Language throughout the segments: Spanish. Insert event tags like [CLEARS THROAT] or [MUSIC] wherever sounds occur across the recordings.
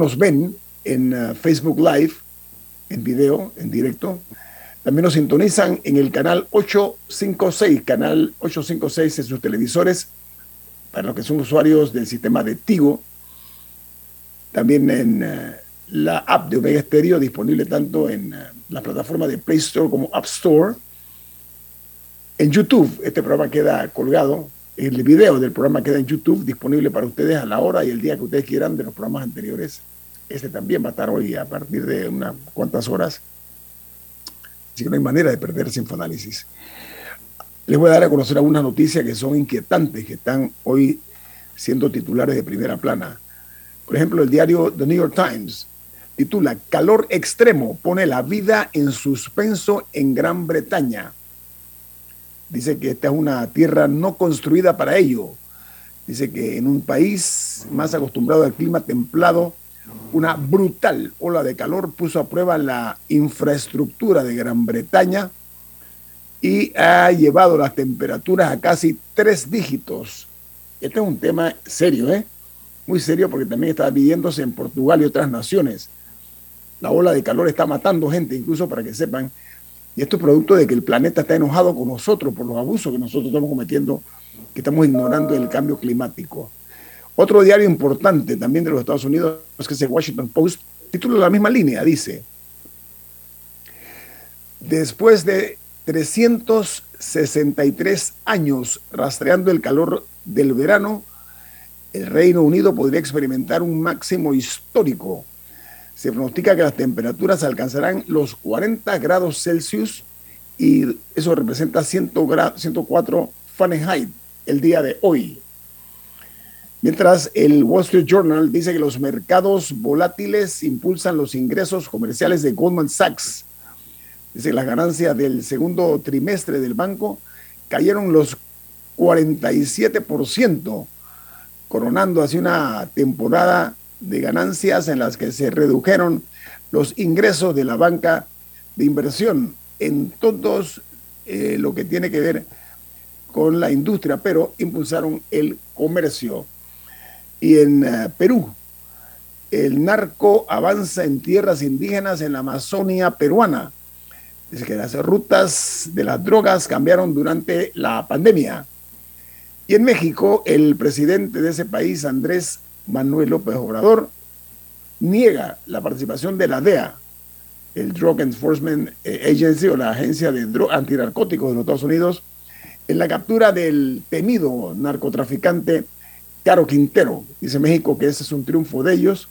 nos ven en uh, Facebook Live, en video, en directo. También nos sintonizan en el canal 856, canal 856 en sus televisores, para los que son usuarios del sistema de Tigo. También en uh, la app de Omega Stereo, disponible tanto en uh, la plataforma de Play Store como App Store. En YouTube, este programa queda colgado el video del programa queda en YouTube disponible para ustedes a la hora y el día que ustedes quieran de los programas anteriores. Este también va a estar hoy a partir de unas cuantas horas. Así que no hay manera de perderse Infoanálisis. Les voy a dar a conocer algunas noticias que son inquietantes, que están hoy siendo titulares de primera plana. Por ejemplo, el diario The New York Times titula Calor extremo pone la vida en suspenso en Gran Bretaña. Dice que esta es una tierra no construida para ello. Dice que en un país más acostumbrado al clima templado, una brutal ola de calor puso a prueba la infraestructura de Gran Bretaña y ha llevado las temperaturas a casi tres dígitos. Este es un tema serio, ¿eh? Muy serio porque también está viviéndose en Portugal y otras naciones. La ola de calor está matando gente, incluso para que sepan y esto es producto de que el planeta está enojado con nosotros por los abusos que nosotros estamos cometiendo, que estamos ignorando el cambio climático. Otro diario importante también de los Estados Unidos, que es el Washington Post, título de la misma línea, dice, después de 363 años rastreando el calor del verano, el Reino Unido podría experimentar un máximo histórico se pronostica que las temperaturas alcanzarán los 40 grados Celsius y eso representa 104 Fahrenheit el día de hoy. Mientras el Wall Street Journal dice que los mercados volátiles impulsan los ingresos comerciales de Goldman Sachs. Dice que las ganancias del segundo trimestre del banco cayeron los 47%, coronando así una temporada de ganancias en las que se redujeron los ingresos de la banca de inversión en todos eh, lo que tiene que ver con la industria, pero impulsaron el comercio. Y en eh, Perú, el narco avanza en tierras indígenas en la Amazonia peruana. Dice que las rutas de las drogas cambiaron durante la pandemia. Y en México, el presidente de ese país, Andrés Manuel López Obrador niega la participación de la DEA, el Drug Enforcement Agency o la agencia de antinarcóticos de los Estados Unidos, en la captura del temido narcotraficante Caro Quintero. Dice México que ese es un triunfo de ellos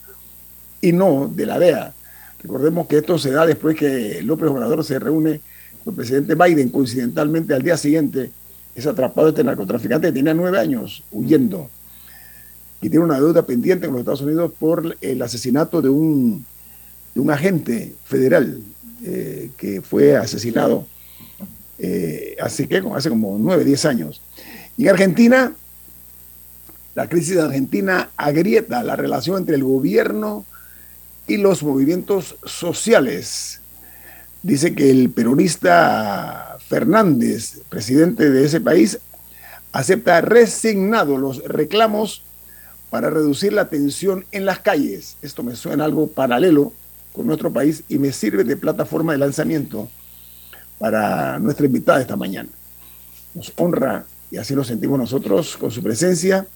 y no de la DEA. Recordemos que esto se da después que López Obrador se reúne con el presidente Biden, coincidentalmente al día siguiente es atrapado este narcotraficante que tenía nueve años huyendo y tiene una deuda pendiente con los Estados Unidos por el asesinato de un, de un agente federal eh, que fue asesinado eh, hace, hace como nueve, diez años. Y en Argentina, la crisis Argentina agrieta la relación entre el gobierno y los movimientos sociales. Dice que el peronista Fernández, presidente de ese país, acepta resignado los reclamos para reducir la tensión en las calles. Esto me suena algo paralelo con nuestro país y me sirve de plataforma de lanzamiento para nuestra invitada esta mañana. Nos honra, y así lo sentimos nosotros, con su presencia,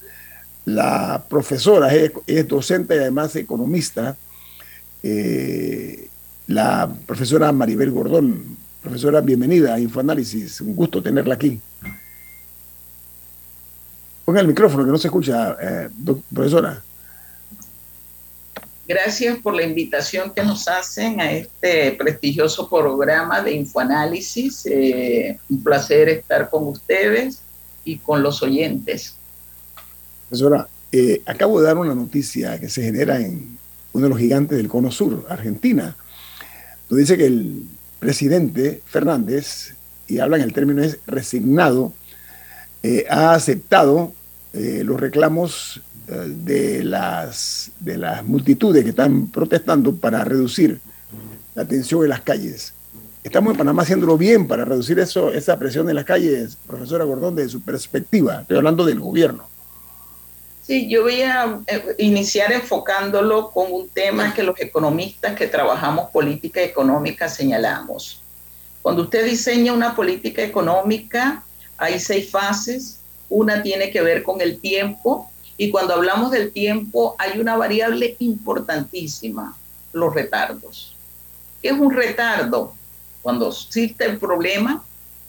la profesora, es, docente y además economista, eh, la profesora Maribel Gordón. Profesora, bienvenida a Infoanálisis, un gusto tenerla aquí. Ponga el micrófono que no se escucha, eh, profesora. Gracias por la invitación que nos hacen a este prestigioso programa de Infoanálisis. Eh, un placer estar con ustedes y con los oyentes. Profesora, eh, acabo de dar una noticia que se genera en uno de los gigantes del Cono Sur, Argentina. donde dice que el presidente Fernández, y habla en el término es resignado, eh, ha aceptado eh, los reclamos de, las, de las multitudes que están protestando para reducir la tensión en las calles. Estamos en Panamá haciéndolo bien para reducir eso, esa presión en las calles, profesora Gordón, desde su perspectiva. Estoy hablando del gobierno. Sí, yo voy a eh, iniciar enfocándolo con un tema que los economistas que trabajamos política económica señalamos. Cuando usted diseña una política económica, hay seis fases. Una tiene que ver con el tiempo y cuando hablamos del tiempo hay una variable importantísima, los retardos. ¿Qué es un retardo? Cuando existe el problema,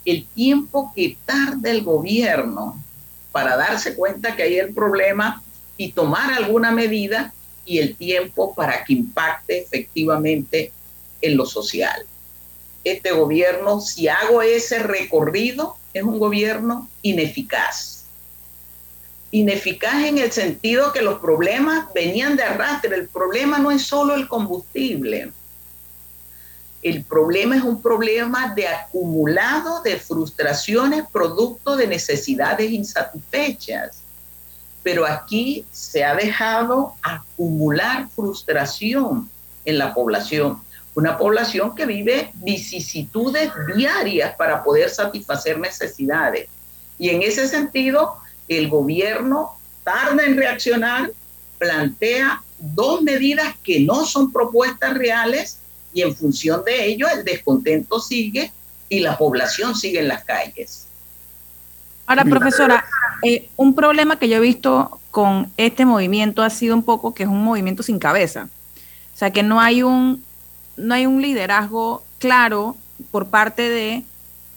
el tiempo que tarda el gobierno para darse cuenta que hay el problema y tomar alguna medida y el tiempo para que impacte efectivamente en lo social. Este gobierno, si hago ese recorrido, es un gobierno ineficaz. Ineficaz en el sentido que los problemas venían de arrastre. El problema no es solo el combustible. El problema es un problema de acumulado de frustraciones producto de necesidades insatisfechas. Pero aquí se ha dejado acumular frustración en la población. Una población que vive vicisitudes diarias para poder satisfacer necesidades. Y en ese sentido, el gobierno tarda en reaccionar, plantea dos medidas que no son propuestas reales y en función de ello el descontento sigue y la población sigue en las calles. Ahora, profesora, eh, un problema que yo he visto con este movimiento ha sido un poco que es un movimiento sin cabeza. O sea, que no hay un, no hay un liderazgo claro por parte de,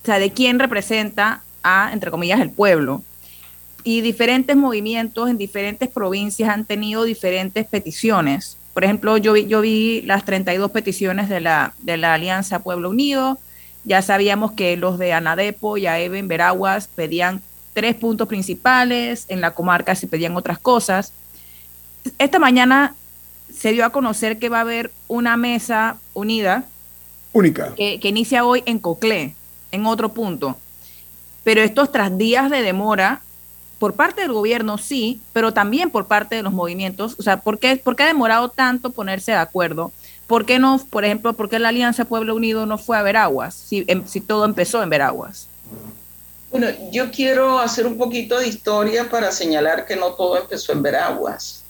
o sea, de quién representa a, entre comillas, el pueblo. Y diferentes movimientos en diferentes provincias han tenido diferentes peticiones por ejemplo, yo vi, yo vi las 32 peticiones de la, de la Alianza Pueblo Unido. Ya sabíamos que los de Anadepo y AEVE en Veraguas pedían tres puntos principales, en la comarca se pedían otras cosas. Esta mañana se dio a conocer que va a haber una mesa unida. Única. Que, que inicia hoy en Coclé, en otro punto. Pero estos tras días de demora por parte del gobierno sí, pero también por parte de los movimientos. O sea, ¿por qué, ha demorado tanto ponerse de acuerdo? ¿Por qué no, por ejemplo, por qué la Alianza Pueblo Unido no fue a Veraguas si, em, si todo empezó en Veraguas? Bueno, yo quiero hacer un poquito de historia para señalar que no todo empezó en Veraguas.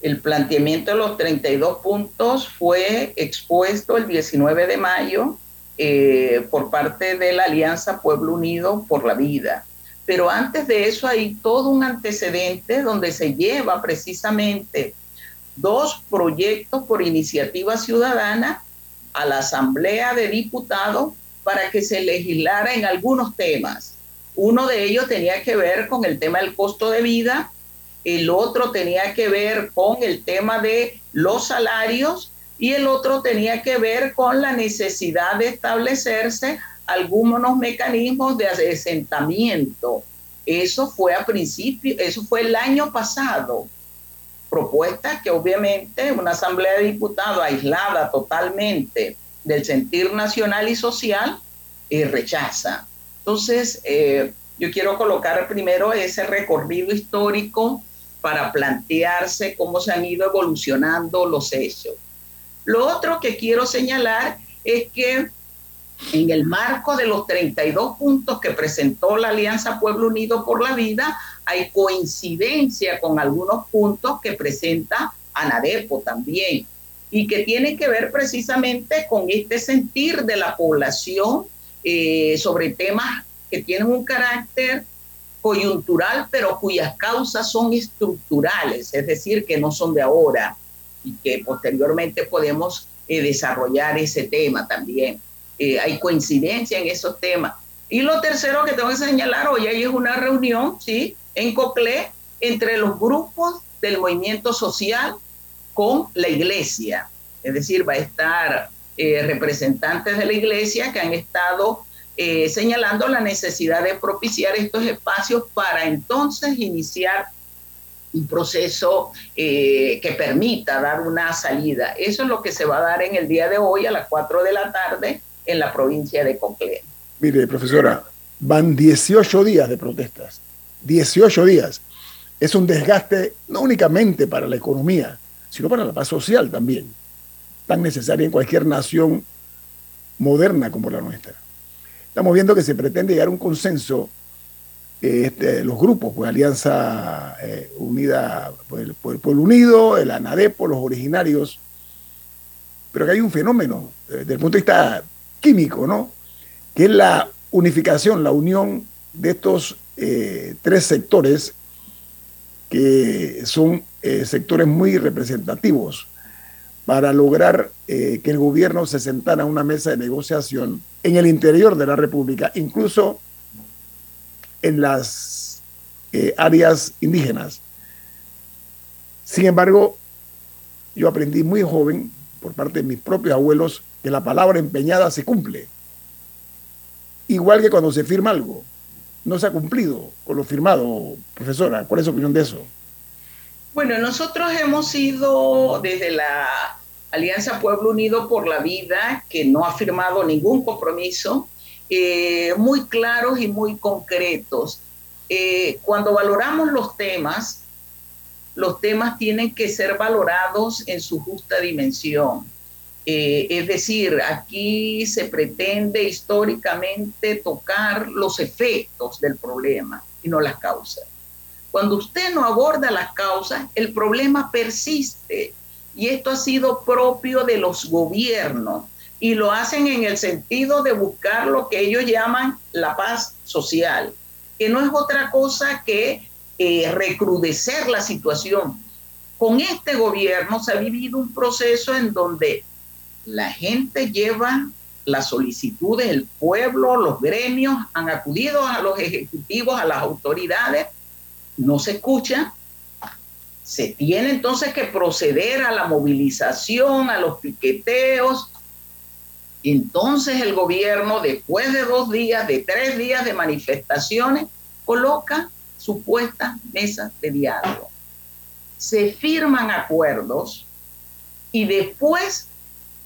El planteamiento de los 32 puntos fue expuesto el 19 de mayo eh, por parte de la Alianza Pueblo Unido por la Vida pero antes de eso hay todo un antecedente donde se lleva precisamente dos proyectos por iniciativa ciudadana a la Asamblea de Diputados para que se legislara en algunos temas. Uno de ellos tenía que ver con el tema del costo de vida, el otro tenía que ver con el tema de los salarios y el otro tenía que ver con la necesidad de establecerse algunos mecanismos de asentamiento. Eso fue a principio, eso fue el año pasado. Propuesta que obviamente una asamblea de diputados aislada totalmente del sentir nacional y social eh, rechaza. Entonces, eh, yo quiero colocar primero ese recorrido histórico para plantearse cómo se han ido evolucionando los hechos. Lo otro que quiero señalar es que en el marco de los 32 puntos que presentó la Alianza Pueblo Unido por la Vida, hay coincidencia con algunos puntos que presenta Anadepo también y que tiene que ver precisamente con este sentir de la población eh, sobre temas que tienen un carácter coyuntural, pero cuyas causas son estructurales, es decir, que no son de ahora y que posteriormente podemos eh, desarrollar ese tema también. Eh, hay coincidencia en esos temas. Y lo tercero que tengo que señalar, hoy hay una reunión, ¿sí? En Coclé, entre los grupos del movimiento social con la iglesia. Es decir, va a estar eh, representantes de la iglesia que han estado eh, señalando la necesidad de propiciar estos espacios para entonces iniciar un proceso que permita dar una salida. Eso es lo que se va a dar en el día de hoy a las 4 de la tarde en la provincia de Coclé. Mire, profesora, van 18 días de protestas, 18 días. Es un desgaste no únicamente para la economía, sino para la paz social también, tan necesaria en cualquier nación moderna como la nuestra. Estamos viendo que se pretende llegar a un consenso este, los grupos, pues Alianza eh, Unida por el, Pueblo Unido, el ANADEPO, los originarios, pero que hay un fenómeno eh, desde el punto de vista químico, ¿no? Que es la unificación, la unión de estos eh, tres sectores que son sectores muy representativos para lograr que el gobierno se sentara a una mesa de negociación en el interior de la República, incluso en las eh, áreas indígenas. Sin embargo, yo aprendí muy joven, por parte de mis propios abuelos, que la palabra empeñada se cumple. Igual que cuando se firma algo, no se ha cumplido con lo firmado, profesora. ¿Cuál es su opinión de eso? Bueno, nosotros hemos sido desde la Alianza Pueblo Unido por la Vida, que no ha firmado ningún compromiso, eh, muy claros y muy concretos. Eh, cuando valoramos los temas, los temas tienen que ser valorados en su justa dimensión. Eh, es decir, aquí se pretende históricamente tocar los efectos del problema y no las causas. Cuando usted no aborda las causas, el problema persiste y esto ha sido propio de los gobiernos y lo hacen en el sentido de buscar lo que ellos llaman la paz social, que no es otra cosa que recrudecer la situación. Con este gobierno se ha vivido un proceso en donde la gente lleva las solicitudes, el pueblo, los gremios han acudido a los ejecutivos, a las autoridades, no se escucha, se tiene entonces que proceder a la movilización, a los piqueteos, entonces el gobierno, después de dos días, de tres días de manifestaciones, coloca supuestas mesas de diálogo. Se firman acuerdos y después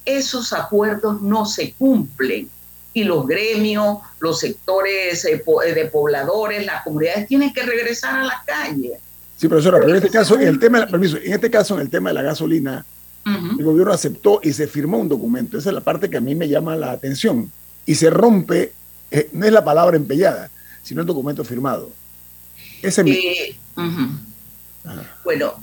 esos acuerdos no se cumplen y los gremios, los sectores eh, eh, de pobladores, las comunidades tienen que regresar a la calle. Sí, profesora, pero en este caso, en el tema, permiso, en este caso, en el tema de la gasolina, el gobierno aceptó y se firmó un documento. Esa es la parte que a mí me llama la atención. Y se rompe, eh, no es la palabra empeñada, sino el documento firmado. Ese eh, Bueno,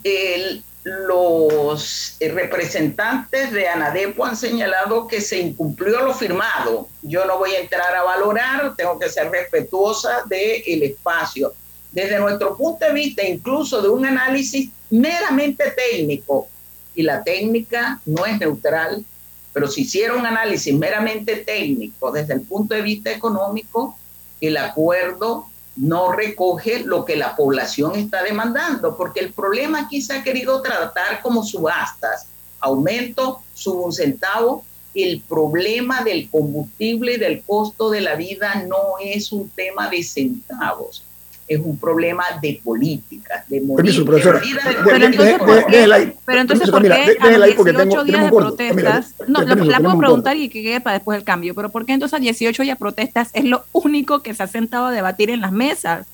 los representantes de Anadepo han señalado que se incumplió lo firmado. Yo no voy a entrar a valorar, tengo que ser respetuosa del espacio. Desde nuestro punto de vista, incluso de un análisis meramente técnico, y la técnica no es neutral, pero si hiciera un análisis meramente técnico desde el punto de vista económico, el acuerdo no recoge lo que la población está demandando, porque el problema aquí se ha querido tratar como subastas, aumento, subo un centavo, el problema del combustible y del costo de la vida no es un tema de centavos es un problema de política, de morir. Pero entonces, ¿por qué, pero entonces, ¿por qué a los 18 días de protestas, no, la, puedo preguntar y que quede para después el cambio, pero ¿por qué entonces a 18 días de protestas es lo único que se ha sentado a debatir en las mesas?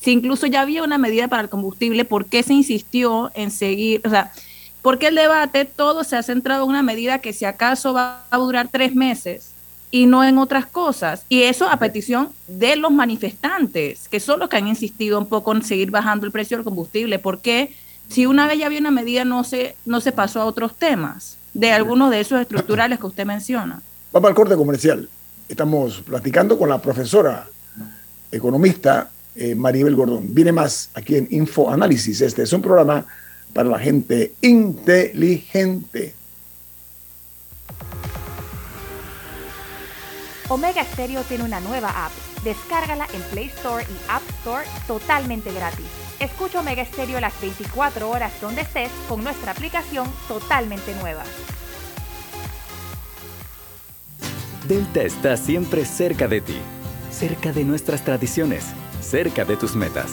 Si incluso ya había una medida para el combustible, ¿por qué se insistió en seguir? O sea, ¿por qué el debate todo se ha centrado en una medida que si acaso va a durar tres meses? Y no en otras cosas. Y eso a petición de los manifestantes, que son los que han insistido un poco en seguir bajando el precio del combustible, porque si una vez ya había una medida no se, no se pasó a otros temas, de algunos de esos estructurales que usted menciona. Vamos al corte comercial. Estamos platicando con la profesora economista eh, Maribel Gordón. Viene más aquí en Info Análisis. Este es un programa para la gente inteligente. Omega Stereo tiene una nueva app. Descárgala en Play Store y App Store totalmente gratis. Escucha Omega Stereo las 24 horas donde estés con nuestra aplicación totalmente nueva. Delta está siempre cerca de ti, cerca de nuestras tradiciones, cerca de tus metas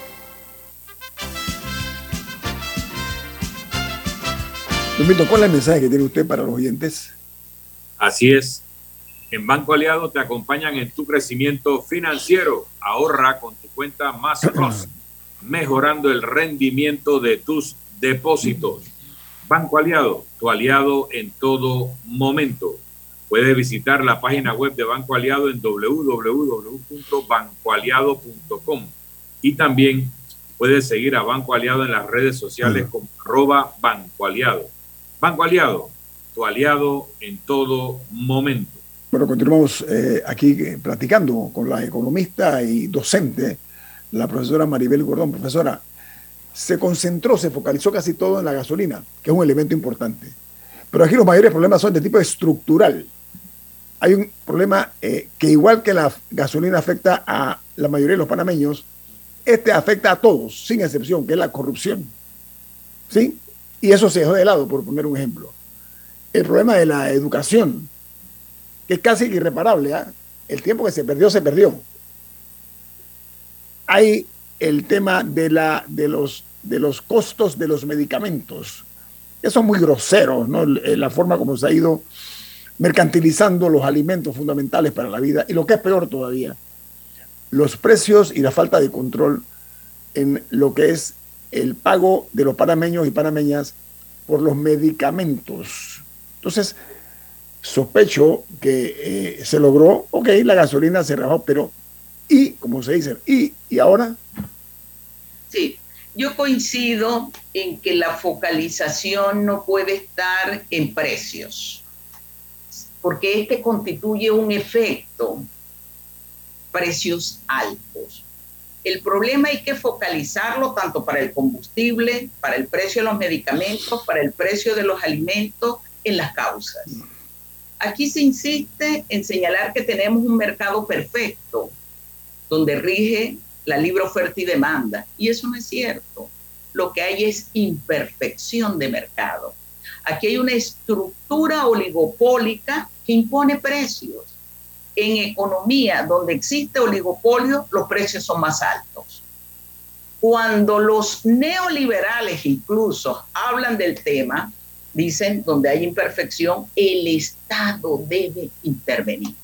Don ¿cuál es el mensaje que tiene usted para los oyentes? Así es. En Banco Aliado te acompañan en tu crecimiento financiero. Ahorra con tu cuenta Más [CLEARS THROAT] Plus, mejorando el rendimiento de tus depósitos. Banco Aliado, tu aliado en todo momento. Puedes visitar la página web de Banco Aliado en www.bancoaliado.com y también puedes seguir a Banco Aliado en las redes sociales como arroba Banco Aliado. Banco Aliado, tu aliado en todo momento. Bueno, continuamos eh, aquí eh, platicando con la economista y docente, la profesora Maribel Gordón. Profesora, se concentró, se focalizó casi todo en la gasolina, que es un elemento importante. Pero aquí los mayores problemas son de tipo estructural. Hay un problema eh, que igual que la gasolina afecta a la mayoría de los panameños, este afecta a todos, sin excepción, que es la corrupción. ¿Sí? Y eso se dejó de lado, por poner un ejemplo. El problema de la educación, que es casi irreparable. ¿ah? El tiempo que se perdió, se perdió. Hay el tema de, la, de, los, de los costos de los medicamentos. Eso es muy grosero, ¿no? La forma como se ha ido mercantilizando los alimentos fundamentales para la vida. Y lo que es peor todavía, los precios y la falta de control en lo que es el pago de los panameños y panameñas por los medicamentos. Entonces, sospecho que eh, se logró, ok, la gasolina se rajó, pero ¿y, como se dice? ¿y, y ahora? Sí, yo coincido en que la focalización no puede estar en precios, porque este constituye un efecto, precios altos. El problema hay que focalizarlo tanto para el combustible, para el precio de los medicamentos, para el precio de los alimentos, en las causas. Aquí se insiste en señalar que tenemos un mercado perfecto, donde rige la libre oferta y demanda, y eso no es cierto. Lo que hay es imperfección de mercado. Aquí hay una estructura oligopólica que impone precios en economía donde existe oligopolio, los precios son más altos. Cuando los neoliberales incluso hablan del tema, dicen, donde hay imperfección, el Estado debe intervenir.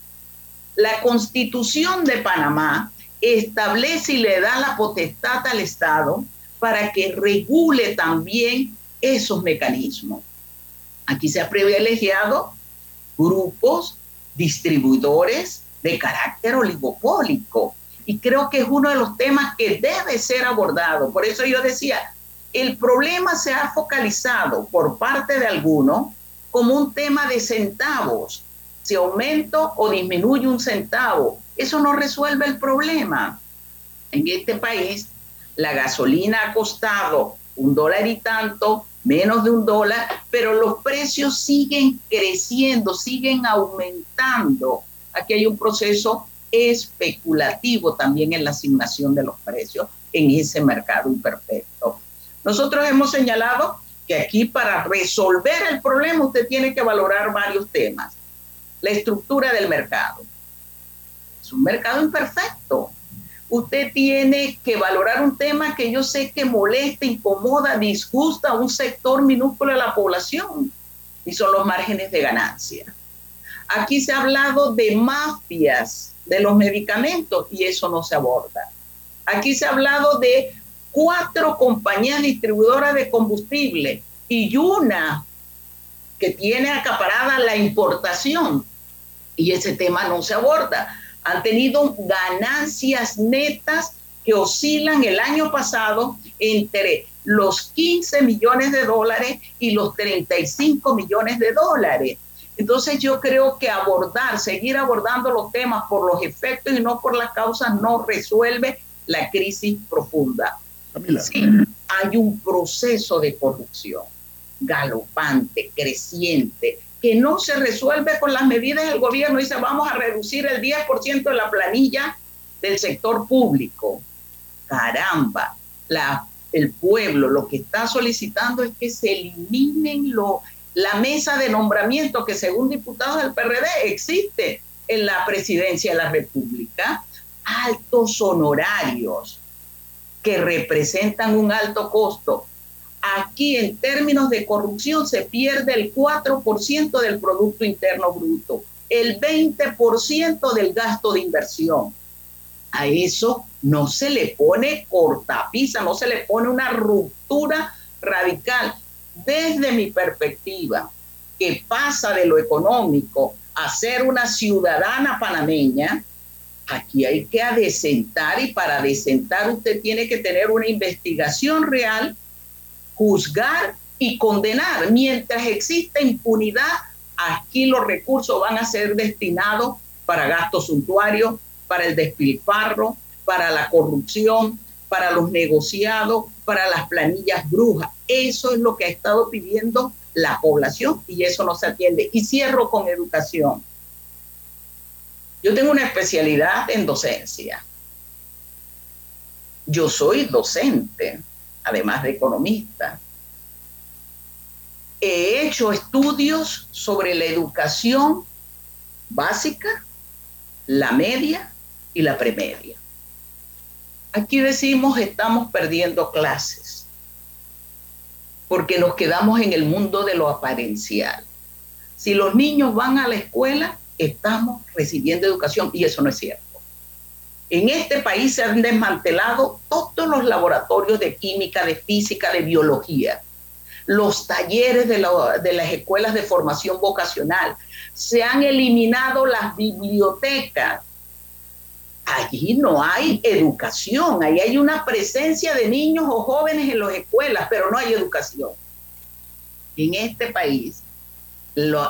La constitución de Panamá establece y le da la potestad al Estado para que regule también esos mecanismos. Aquí se ha privilegiado grupos distribuidores de carácter oligopólico. Y creo que es uno de los temas que debe ser abordado. Por eso yo decía, el problema se ha focalizado por parte de algunos como un tema de centavos. Si aumento o disminuye un centavo, eso no resuelve el problema. En este país, la gasolina ha costado un dólar y tanto, menos de un dólar, pero los precios siguen creciendo, siguen aumentando. Aquí hay un proceso especulativo también en la asignación de los precios en ese mercado imperfecto. Nosotros hemos señalado que aquí para resolver el problema usted tiene que valorar varios temas. La estructura del mercado. Es un mercado imperfecto. Usted tiene que valorar un tema que yo sé que molesta, incomoda, disgusta a un sector minúsculo de la población y son los márgenes de ganancia. Aquí se ha hablado de mafias de los medicamentos y eso no se aborda. Aquí se ha hablado de cuatro compañías distribuidoras de combustible y una que tiene acaparada la importación y ese tema no se aborda. Han tenido ganancias netas que oscilan el año pasado entre los 15 millones de dólares y los 35 millones de dólares. Entonces yo creo que abordar, seguir abordando los temas por los efectos y no por las causas no resuelve la crisis profunda. Sí, hay un proceso de corrupción galopante, creciente, que no se resuelve con las medidas del gobierno. Dice, vamos a reducir el 10% de la planilla del sector público. Caramba, la, el pueblo lo que está solicitando es que se eliminen lo, la mesa de nombramiento que según diputados del PRD existe en la presidencia de la República, altos honorarios que representan un alto costo. Aquí en términos de corrupción se pierde el 4% del Producto Interno Bruto, el 20% del gasto de inversión. A eso no se le pone cortapisa, no se le pone una ruptura radical desde mi perspectiva, que pasa de lo económico a ser una ciudadana panameña, aquí hay que adecentar y para adecentar usted tiene que tener una investigación real, juzgar y condenar. Mientras exista impunidad, aquí los recursos van a ser destinados para gastos suntuarios, para el despilfarro, para la corrupción, para los negociados, para las planillas brujas. Eso es lo que ha estado pidiendo la población y eso no se atiende. Y cierro con educación. Yo tengo una especialidad en docencia. Yo soy docente, además de economista. He hecho estudios sobre la educación básica, la media y la premedia. Aquí decimos estamos perdiendo clases porque nos quedamos en el mundo de lo aparencial. Si los niños van a la escuela, estamos recibiendo educación y eso no es cierto. En este país se han desmantelado todos los laboratorios de química, de física, de biología, los talleres de, las escuelas de formación vocacional, se han eliminado las bibliotecas, allí no hay educación, ahí hay una presencia de niños o jóvenes en las escuelas, pero no hay educación. En este país,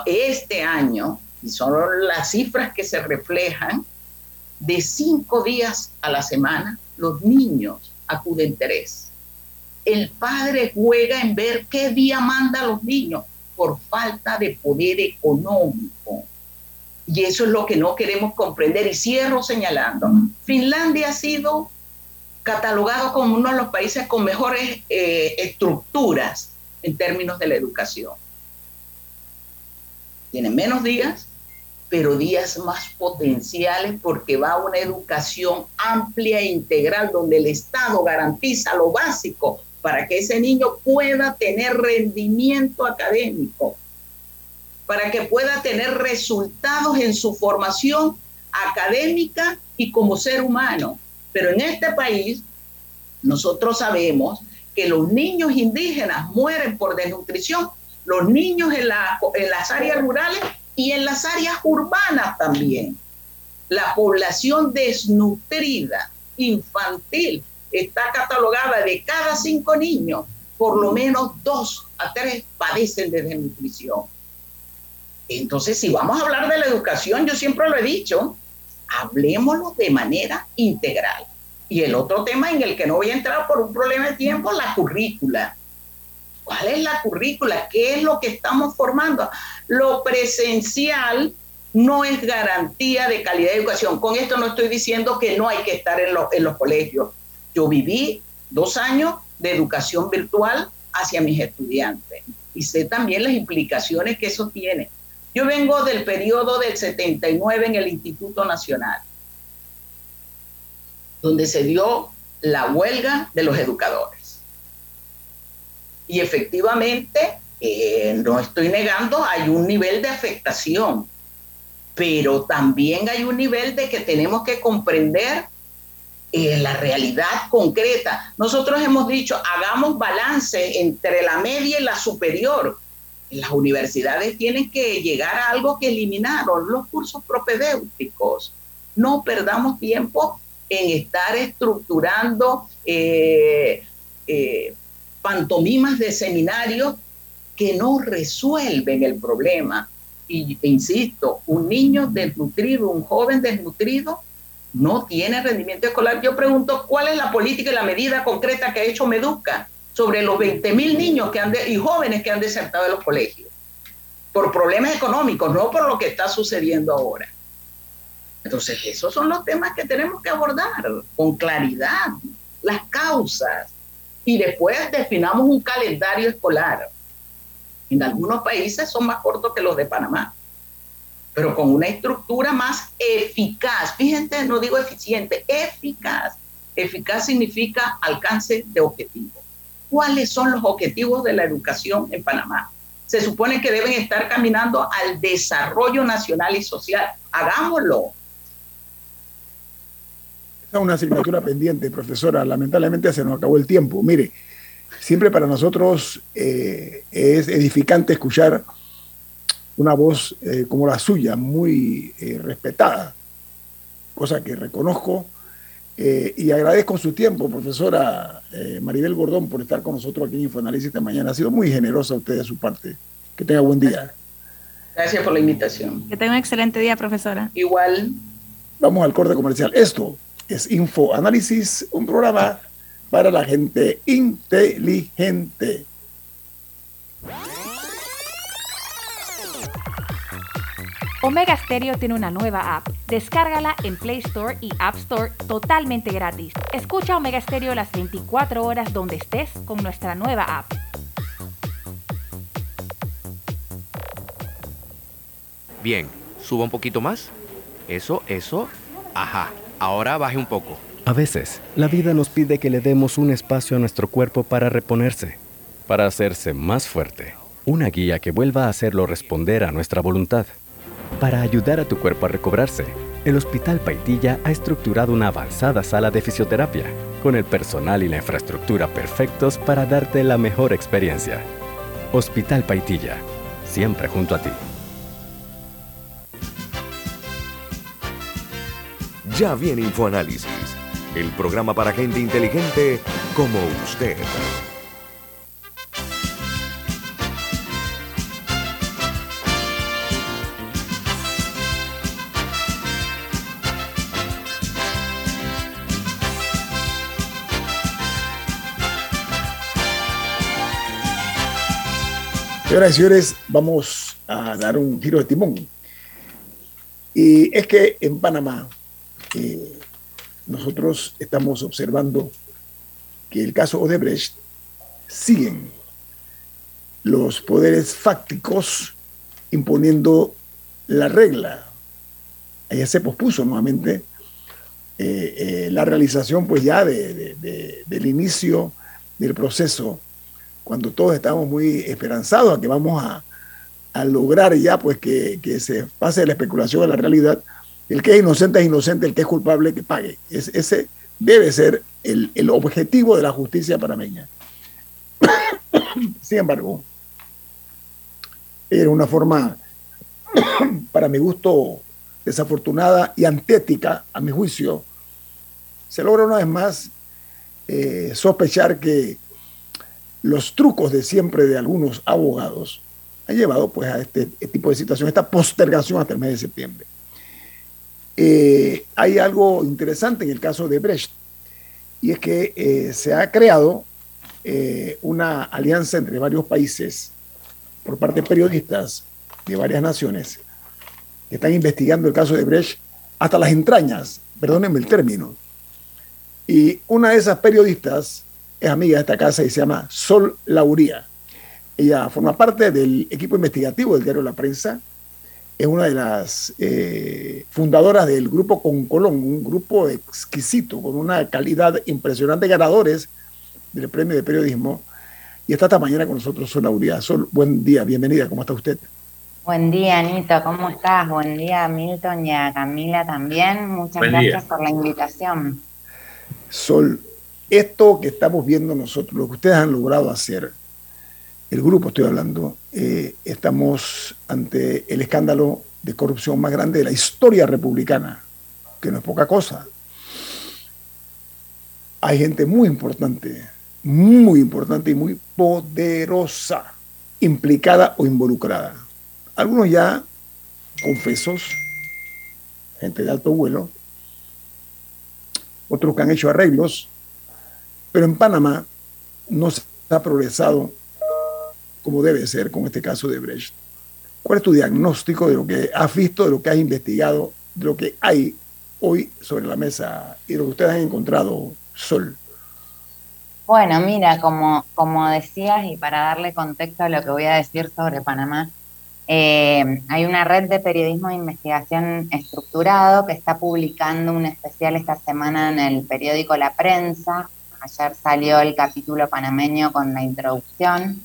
este año, y son las cifras que se reflejan, de cinco días a la semana, los niños acuden tres. El padre juega en ver qué día manda a los niños por falta de poder económico. Y eso es lo que no queremos comprender. Y cierro señalando, Finlandia ha sido catalogado como uno de los países con mejores eh, estructuras en términos de la educación. Tiene menos días, pero días más potenciales porque va a una educación amplia e integral donde el Estado garantiza lo básico para que ese niño pueda tener rendimiento académico para que pueda tener resultados en su formación académica y como ser humano. Pero en este país, nosotros sabemos que los niños indígenas mueren por desnutrición, los niños en, las áreas rurales y en las áreas urbanas también. La población desnutrida, infantil, está catalogada de cada cinco niños, por lo menos dos a tres padecen de desnutrición. Entonces, si vamos a hablar de la educación, yo siempre lo he dicho, hablemoslo de manera integral. Y el otro tema en el que no voy a entrar por un problema de tiempo, la currícula. ¿Cuál es la currícula? ¿Qué es lo que estamos formando? Lo presencial no es garantía de calidad de educación. Con esto no estoy diciendo que no hay que estar en, los colegios. Yo viví dos años de educación virtual hacia mis estudiantes y sé también las implicaciones que eso tiene. Yo vengo del periodo del 79 en el Instituto Nacional, donde se dio la huelga de los educadores. Y efectivamente, eh, no estoy negando, hay un nivel de afectación, pero también hay un nivel de que tenemos que comprender eh, la realidad concreta. Nosotros hemos dicho, hagamos balance entre la media y la superior las universidades tienen que llegar a algo que eliminaron, los cursos propedéuticos. No perdamos tiempo en estar estructurando eh, pantomimas de seminarios que no resuelven el problema. Y insisto, un niño desnutrido, un joven desnutrido, no tiene rendimiento escolar. Yo pregunto, ¿cuál es la política y la medida concreta que ha hecho Meduca? sobre los 20 mil niños que han y jóvenes que han desertado de los colegios por problemas económicos, no por lo que está sucediendo ahora. Entonces, esos son los temas que tenemos que abordar con claridad, las causas, y después definamos un calendario escolar. En algunos países son más cortos que los de Panamá, pero con una estructura más eficaz. Fíjense, no digo eficiente, eficaz. Eficaz significa alcance de objetivos cuáles son los objetivos de la educación en Panamá. Se supone que deben estar caminando al desarrollo nacional y social. Hagámoslo. Esa es una asignatura pendiente, profesora. Lamentablemente se nos acabó el tiempo. Mire, siempre para nosotros eh, es edificante escuchar una voz eh, como la suya, muy eh, respetada, cosa que reconozco eh, y agradezco su tiempo, profesora eh, Maribel Gordón, por estar con nosotros aquí en Infoanálisis esta mañana. Ha sido muy generosa usted de su parte. Que tenga buen día. Gracias por la invitación. Que tenga un excelente día, profesora. Igual. Vamos al corte comercial. Esto es Infoanálisis, un programa para la gente inteligente. Omega Stereo tiene una nueva app. Descárgala en Play Store y App Store totalmente gratis. Escucha Omega Stereo las 24 horas donde estés con nuestra nueva app. Bien, suba un poquito más. Eso, eso. Ajá, ahora baje un poco. A veces, la vida nos pide que le demos un espacio a nuestro cuerpo para reponerse, para hacerse más fuerte. Una guía que vuelva a hacerlo responder a nuestra voluntad. Para ayudar a tu cuerpo a recobrarse, el Hospital Paitilla ha estructurado una avanzada sala de fisioterapia, con el personal y la infraestructura perfectos para darte la mejor experiencia. Hospital Paitilla, siempre junto a ti. Ya viene InfoAnálisis, el programa para gente inteligente como usted. Señoras y señores, vamos a dar un giro de timón. Y es que en Panamá eh, nosotros estamos observando que el caso Odebrecht siguen los poderes fácticos imponiendo la regla. Allá se pospuso nuevamente eh, eh, la realización pues ya del inicio del proceso cuando todos estamos muy esperanzados a que vamos a, lograr ya pues que, se pase de la especulación a la realidad, el que es inocente es inocente, el que es culpable que pague. ese debe ser el, objetivo de la justicia panameña. [COUGHS] Sin embargo, era una forma [COUGHS] para mi gusto, desafortunada y antética, a mi juicio, se logra una vez más eh, sospechar que los trucos de siempre de algunos abogados han llevado pues a este, este tipo de situación, esta postergación hasta el mes de septiembre. Eh, hay algo interesante en el caso de Brecht, y es que eh, se ha creado eh, una alianza entre varios países por parte de periodistas de varias naciones que están investigando el caso de Brecht hasta las entrañas, perdónenme el término. Y una de esas periodistas es amiga de esta casa y se llama Sol Lauría. Ella forma parte del equipo investigativo del diario La Prensa es una de las eh, fundadoras del grupo Concolón, un grupo exquisito, con una calidad impresionante, ganadores del premio de periodismo. Y está esta mañana con nosotros Sol Auría. Sol, buen día, bienvenida, ¿cómo está usted? Buen día, Anito, ¿cómo estás? Buen día, Milton y a Camila también. Muchas gracias por la invitación. Sol, esto que estamos viendo nosotros, lo que ustedes han logrado hacer, el grupo estoy hablando, eh, estamos ante el escándalo de corrupción más grande de la historia republicana, que no es poca cosa. Hay gente muy importante, muy importante y muy poderosa, implicada o involucrada. Algunos ya confesos, gente de alto vuelo, otros que han hecho arreglos, pero en Panamá no se ha progresado como debe ser con este caso de Brecht. ¿Cuál es tu diagnóstico de lo que has visto, de lo que has investigado, de lo que hay hoy sobre la mesa y de lo que ustedes han encontrado, Sol? Bueno, mira, como, como decías, y para darle contexto a lo que voy a decir sobre Panamá, eh, hay una red de periodismo de investigación estructurado que está publicando un especial esta semana en el periódico La Prensa. Ayer salió el capítulo panameño con la introducción.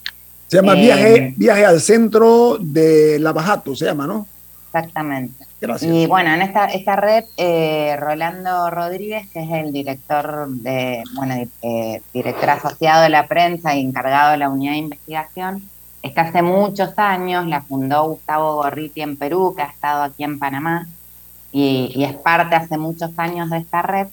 Se llama viaje, eh, viaje al centro de Lavajato, se llama, ¿no? Exactamente. Gracias. Y bueno, en esta, esta red, eh, Rolando Rodríguez, que es el director de, bueno, eh, director asociado de la prensa y encargado de la unidad de investigación, está hace muchos años, la fundó Gustavo Gorriti en Perú, que ha estado aquí en Panamá, y, y es parte hace muchos años de esta red.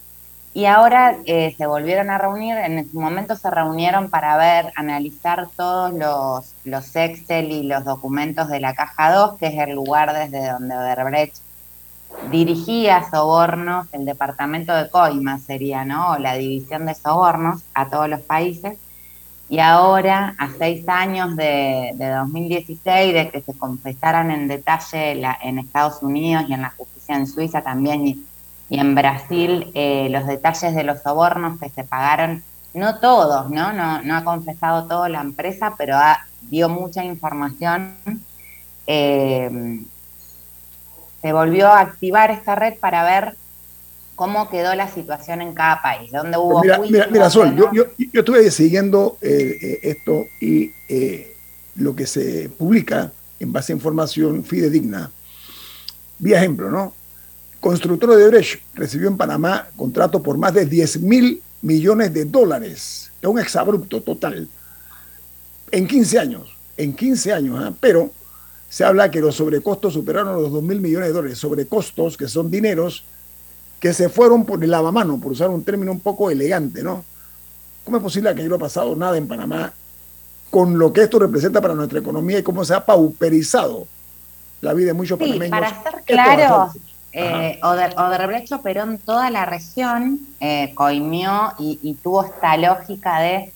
Y ahora eh, se volvieron a reunir, en su momento se reunieron para ver, analizar todos los, los Excel y los documentos de la Caja 2, que es el lugar desde donde Odebrecht dirigía sobornos, el departamento de Coima sería, ¿no? O la división de sobornos a todos los países. Y ahora, a seis años de, de 2016, de que se confesaran en detalle la, en Estados Unidos y en la justicia en Suiza también, y, y en Brasil eh, los detalles de los sobornos que se pagaron, no todos, ¿no? No, no ha confesado todo la empresa, pero ha, dio mucha información. Eh, se volvió a activar esta red para ver cómo quedó la situación en cada país, dónde hubo... Mira, mira, mira Sol, yo, yo, yo, estuve siguiendo eh, esto y lo que se publica en base a información fidedigna, vía ejemplo, ¿no? Constructor de Brecht recibió en Panamá contrato por más de 10 mil millones de dólares. Es un exabrupto total. En 15 años. En 15 años. ¿eh? Pero se habla que los sobrecostos superaron los 2 mil millones de dólares. Sobrecostos que son dineros que se fueron por el lavamano, por usar un término un poco elegante, ¿no? ¿Cómo es posible que no ha pasado nada en Panamá con lo que esto representa para nuestra economía y cómo se ha pauperizado la vida de muchos sí, panameños? Para ser claro, eh, Odebrecht operó en toda la región, eh, y, tuvo esta lógica de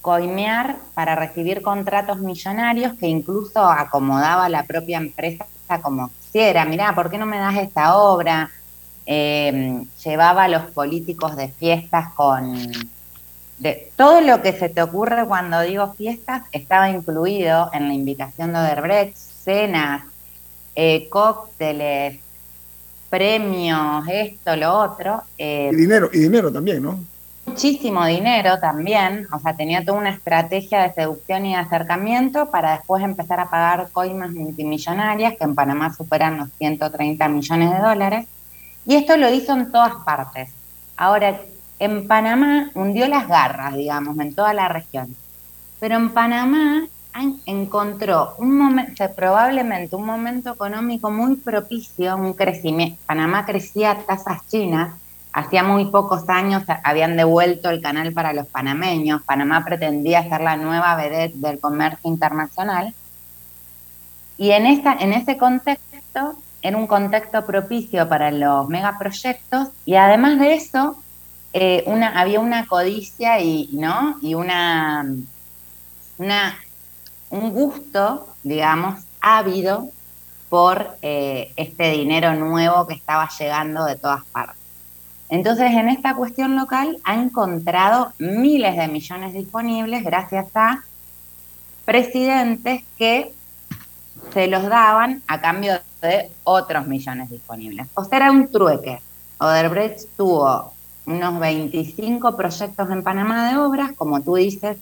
coimear para recibir contratos millonarios que incluso acomodaba la propia empresa como quisiera. Mirá, ¿por qué no me das esta obra? Eh, llevaba a los políticos de fiestas con... De, todo lo que se te ocurre cuando digo fiestas estaba incluido en la invitación de Odebrecht, cenas, eh, cócteles, premios, esto, lo otro. Eh, y dinero, y dinero también, ¿no? Muchísimo dinero también, o sea, tenía toda una estrategia de seducción y de acercamiento para después empezar a pagar coimas multimillonarias que en Panamá superan los 130 millones de dólares. Y esto lo hizo en todas partes. Ahora, en Panamá hundió las garras, digamos, en toda la región. Pero en Panamá encontró un momento, probablemente un momento económico muy propicio, un crecimiento. Panamá crecía a tasas chinas. Hacía muy pocos años habían devuelto el canal para los panameños. Panamá pretendía ser la nueva vedette del comercio internacional. Y en, esta, en ese contexto, era un contexto propicio para los megaproyectos y además de eso, eh, una, había una codicia y, ¿no? y una, una un gusto, digamos, ávido por eh, este dinero nuevo que estaba llegando de todas partes. Entonces, en esta cuestión local ha encontrado miles de millones disponibles gracias a presidentes que se los daban a cambio de otros millones disponibles. O sea, era un trueque. Odebrecht tuvo unos 25 proyectos en Panamá de obras, como tú dices,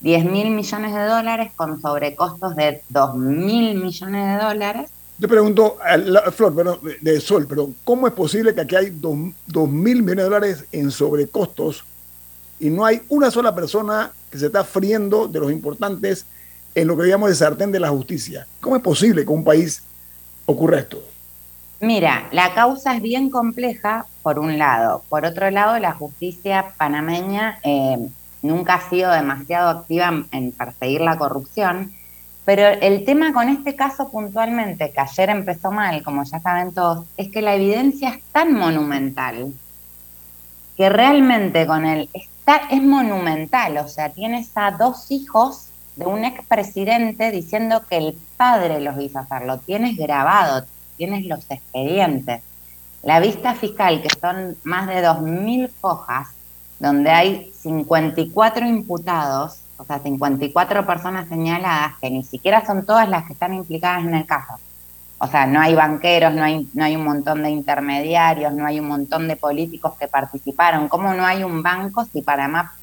10 mil millones de dólares con sobrecostos de 2 mil millones de dólares. Yo pregunto, a Flor, pero de, Sol, pero ¿cómo es posible que aquí hay 2 mil millones de dólares en sobrecostos y no hay una sola persona que se está friendo de los importantes en lo que digamos de sartén de la justicia? ¿Cómo es posible que un país ocurra esto? Mira, la causa es bien compleja, por un lado. Por otro lado, la justicia panameña eh, nunca ha sido demasiado activa en perseguir la corrupción, pero el tema con este caso puntualmente, que ayer empezó mal, como ya saben todos, es que la evidencia es tan monumental que realmente con él está, es monumental, o sea, tienes a dos hijos de un expresidente diciendo que el padre los hizo hacerlo, tienes grabado, tienes los expedientes. La vista fiscal, que son más de 2.000 hojas, donde hay 54 imputados, o sea, 54 personas señaladas, que ni siquiera son todas las que están implicadas en el caso. O sea, no hay banqueros, no hay, no hay un montón de intermediarios, no hay un montón de políticos que participaron. ¿Cómo no hay un banco si Panamá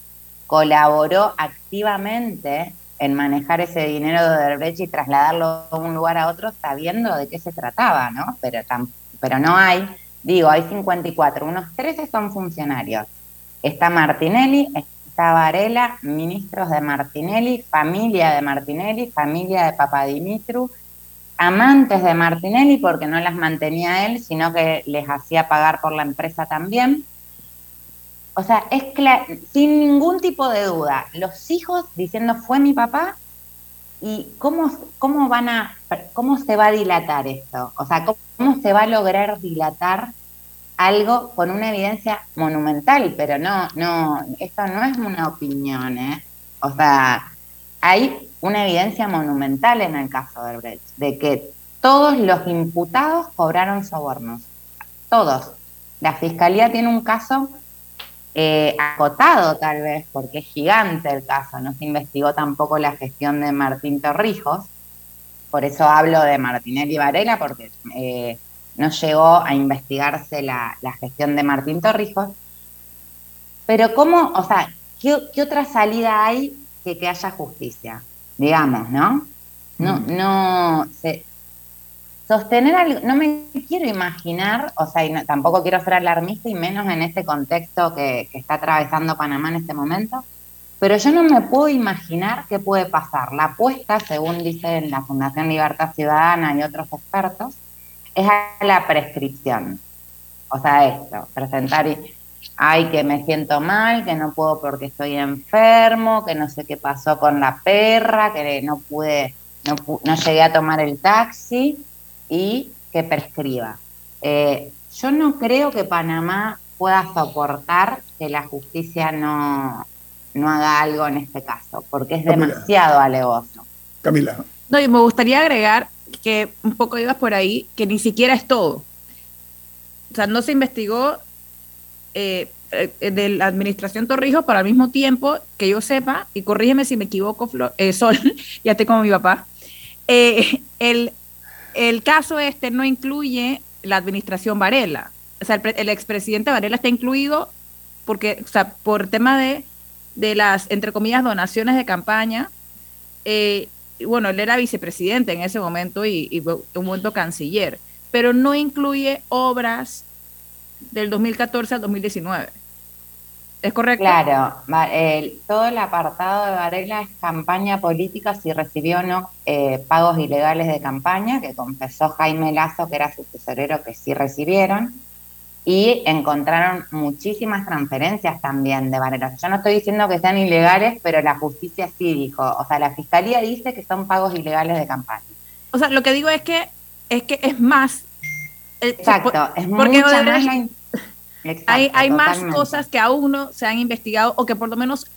colaboró activamente en manejar ese dinero de Odebrecht y trasladarlo de un lugar a otro sabiendo de qué se trataba, ¿no? Pero, pero no hay, digo, hay 54, unos 13 son funcionarios Está Martinelli, está Varela, ministros de Martinelli, familia de Martinelli, familia de Papadimitru, amantes de Martinelli porque no las mantenía él, sino que les hacía pagar por la empresa también. O sea, es sin ningún tipo de duda, los hijos diciendo fue mi papá y cómo, cómo van a, cómo se va a dilatar esto, o sea, cómo se va a lograr dilatar algo con una evidencia monumental, pero no, no, esto no es una opinión, ¿eh? O sea, hay una evidencia monumental en el caso de Brecht, de que todos los imputados cobraron sobornos, todos. La fiscalía tiene un caso eh, acotado tal vez, porque es gigante el caso, no se investigó tampoco la gestión de Martín Torrijos, por eso hablo de Martinelli Varela, porque eh, no llegó a investigarse la, gestión de Martín Torrijos. Pero ¿cómo, o sea, qué, otra salida hay que que haya justicia? Digamos, ¿no? No, mm. no, sostener algo, no me quiero imaginar, o sea, y tampoco quiero ser alarmista y menos en este contexto que, que está atravesando Panamá en este momento, pero yo no me puedo imaginar qué puede pasar. La apuesta, según dicen la Fundación Libertad Ciudadana y otros expertos, es a la prescripción. O sea, esto, presentar y, ay, que me siento mal, que no puedo porque estoy enfermo, que no sé qué pasó con la perra, que no pude, no, no llegué a tomar el taxi y que prescriba. Eh, yo no creo que Panamá pueda soportar que la justicia no, no haga algo en este caso, porque es demasiado alevoso. Camila. No, y me gustaría agregar que un poco ibas por ahí, que ni siquiera es todo. O sea, no se investigó eh, eh, de la administración Torrijos, pero al mismo tiempo que yo sepa, y corrígeme si me equivoco, eh, Sol, [LAUGHS] ya estoy como mi papá, el, el caso este no incluye la administración Varela. O sea, el, el expresidente Varela está incluido porque, o sea, por tema de, de las, entre comillas, donaciones de campaña, eh, bueno, él era vicepresidente en ese momento y, un momento canciller, pero no incluye obras del 2014 al 2019. ¿Es correcto? Claro, todo el apartado de Varela es campaña política, si recibió o no eh, pagos ilegales de campaña, que confesó Jaime Lazo, que era su tesorero, que sí recibieron, y encontraron muchísimas transferencias también de Varela. Yo no estoy diciendo que sean ilegales, pero la justicia sí dijo, o sea, la fiscalía dice que son pagos ilegales de campaña. O sea, lo que digo es que es que es más. Eh, Exacto, es porque mucha más la hay, hay más cosas que aún no se han investigado o que por lo menos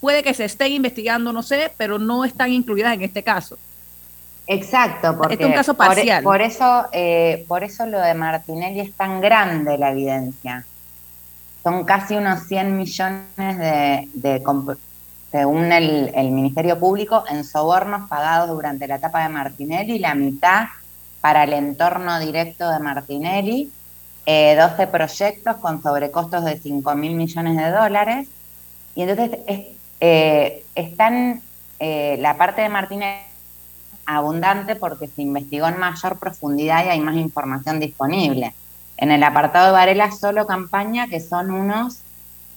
puede que se estén investigando, no sé, pero no están incluidas en este caso. Exacto, porque es un caso parcial. Por, eso, eh, por eso lo de Martinelli es tan grande la evidencia. Son casi unos 100 millones de, de según el, el, Ministerio Público, en sobornos pagados durante la etapa de Martinelli, la mitad para el entorno directo de Martinelli 12 eh, proyectos con sobrecostos de 5 mil millones de dólares. Y entonces es, eh, están eh, la parte de Martínez abundante porque se investigó en mayor profundidad y hay más información disponible. En el apartado de Varela solo campaña que son unos,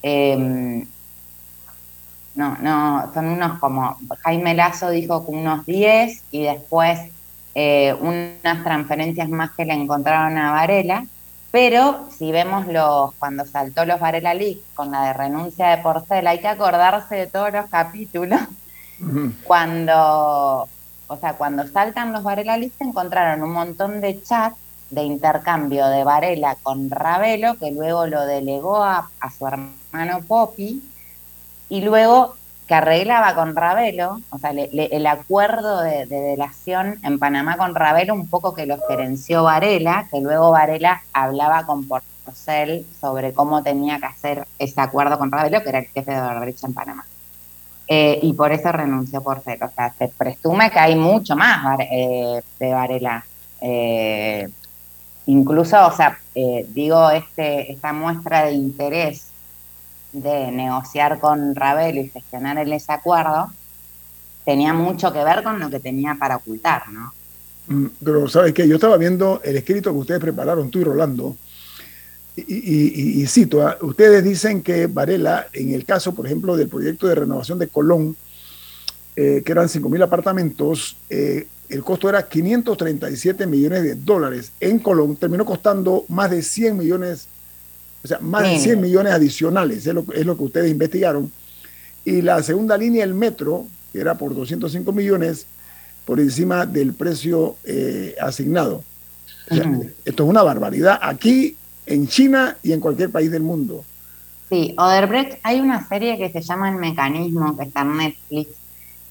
em, no, no, son unos como, Jaime Lazo dijo que unos 10 y después unas transferencias más que le encontraron a Varela. Pero si vemos los, cuando saltó los Varela League con la de renuncia de Porcel, hay que acordarse de todos los capítulos. Cuando, o sea, cuando saltan los Varela se encontraron un montón de chats de intercambio de Varela con Ravelo, que luego lo delegó a, su hermano Poppy, y luego que arreglaba con Ravelo, o sea, el acuerdo de, delación en Panamá con Ravelo, un poco que lo gerenció Varela, que luego Varela hablaba con Porcel sobre cómo tenía que hacer ese acuerdo con Ravelo, que era el jefe de Odebrecht en Panamá. Eh, y por eso renunció Porcel. O sea, se presume que hay mucho más eh, de Varela. Eh, incluso, o sea, digo, este, esta muestra de interés de negociar con Ravel y gestionar el desacuerdo tenía mucho que ver con lo que tenía para ocultar, ¿no? Mm, pero, ¿sabes qué? Yo estaba viendo el escrito que ustedes prepararon, tú y Rolando, y, cito, ¿ah? ustedes dicen que Varela, en el caso, por ejemplo, del proyecto de renovación de Colón, eh, que eran 5.000 apartamentos, eh, el costo era 537 millones de dólares. En Colón terminó costando más de 100 millones o sea, más de 100 millones adicionales, es lo, es lo que ustedes investigaron. Y la segunda línea, el metro, que era por 205 millones, por encima del precio eh, asignado. Esto es una barbaridad aquí, en China y en cualquier país del mundo. Sí, Oderbrecht, hay una serie que se llama El Mecanismo, que está en Netflix,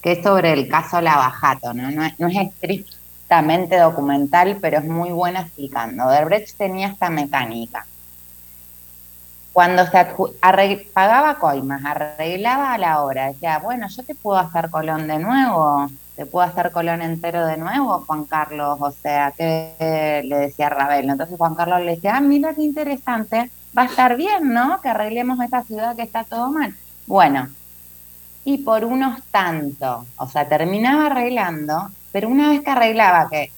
que es sobre el caso Lavajato, ¿no? No no es estrictamente documental, pero es muy buena explicando. Oderbrecht tenía esta mecánica cuando se pagaba coimas, arreglaba a la hora, decía, bueno, yo te puedo hacer Colón de nuevo, te puedo hacer Colón entero de nuevo, Juan Carlos, o sea, que le decía Ravel. Entonces Juan Carlos le decía, ah, mira qué interesante, va a estar bien, ¿no? Que arreglemos esta ciudad que está todo mal. Bueno, y por unos tanto, o sea, terminaba arreglando, pero una vez que arreglaba que,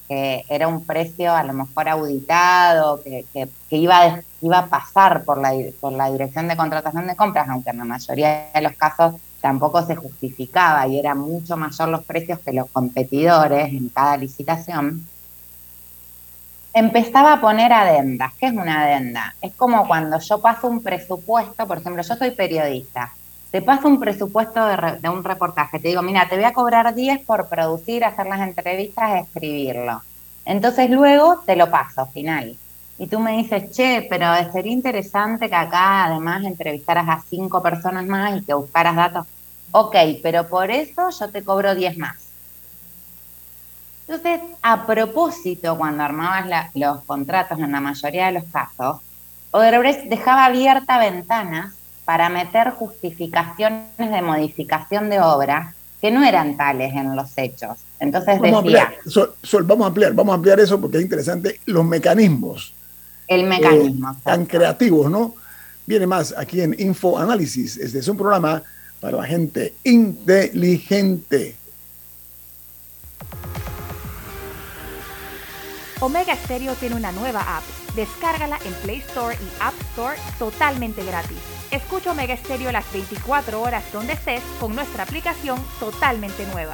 era un precio a lo mejor auditado, que, que, iba, iba a pasar por la, por la dirección de contratación de compras, aunque en la mayoría de los casos tampoco se justificaba y eran mucho mayor los precios que los competidores en cada licitación, empezaba a poner adendas. ¿Qué es una adenda? Es como cuando yo paso un presupuesto, por ejemplo, yo soy periodista, te paso un presupuesto de, un reportaje, te digo, mira, te voy a cobrar 10 por producir, hacer las entrevistas, escribirlo. Entonces luego te lo paso, final. Y tú me dices, che, pero sería interesante que acá además entrevistaras a cinco personas más y que buscaras datos. Ok, pero por eso yo te cobro 10 más. Entonces, a propósito, cuando armabas los contratos en la mayoría de los casos, Odebrecht dejaba abierta ventanas para meter justificaciones de modificación de obra que no eran tales en los hechos. Entonces vamos decía... A vamos a ampliar, vamos a ampliar eso porque es interesante, los mecanismos. El mecanismo. Eh, tan creativos, ¿no? Viene más aquí en Info Análisis. Este es un programa para la gente inteligente. Omega Stereo tiene una nueva app. Descárgala en Play Store y App Store totalmente gratis. Escucha Omega Stereo las 24 horas donde estés con nuestra aplicación totalmente nueva.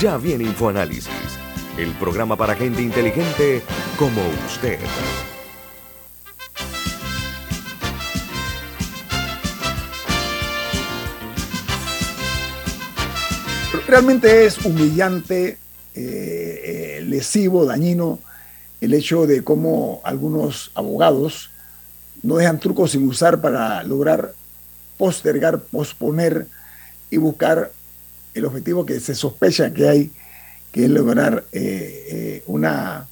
Ya viene InfoAnálisis, el programa para gente inteligente como usted. Realmente es humillante, eh, eh, lesivo, dañino el hecho de cómo algunos abogados no dejan trucos sin usar para lograr postergar, posponer y buscar el objetivo que se sospecha que hay, que es lograr eh, eh, una,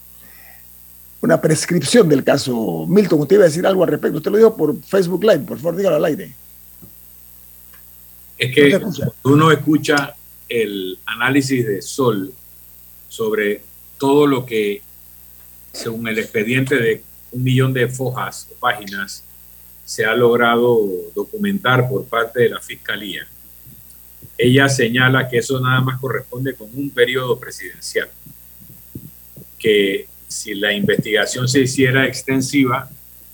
una prescripción del caso. Milton, usted iba a decir algo al respecto. Usted lo dijo por Facebook Live, por favor, dígalo al aire. Es que uno escucha el análisis de Sol sobre todo lo que, según el expediente de un millón de fojas o páginas, se ha logrado documentar por parte de la Fiscalía ella señala que eso nada más corresponde con un periodo presidencial, que si la investigación se hiciera extensiva,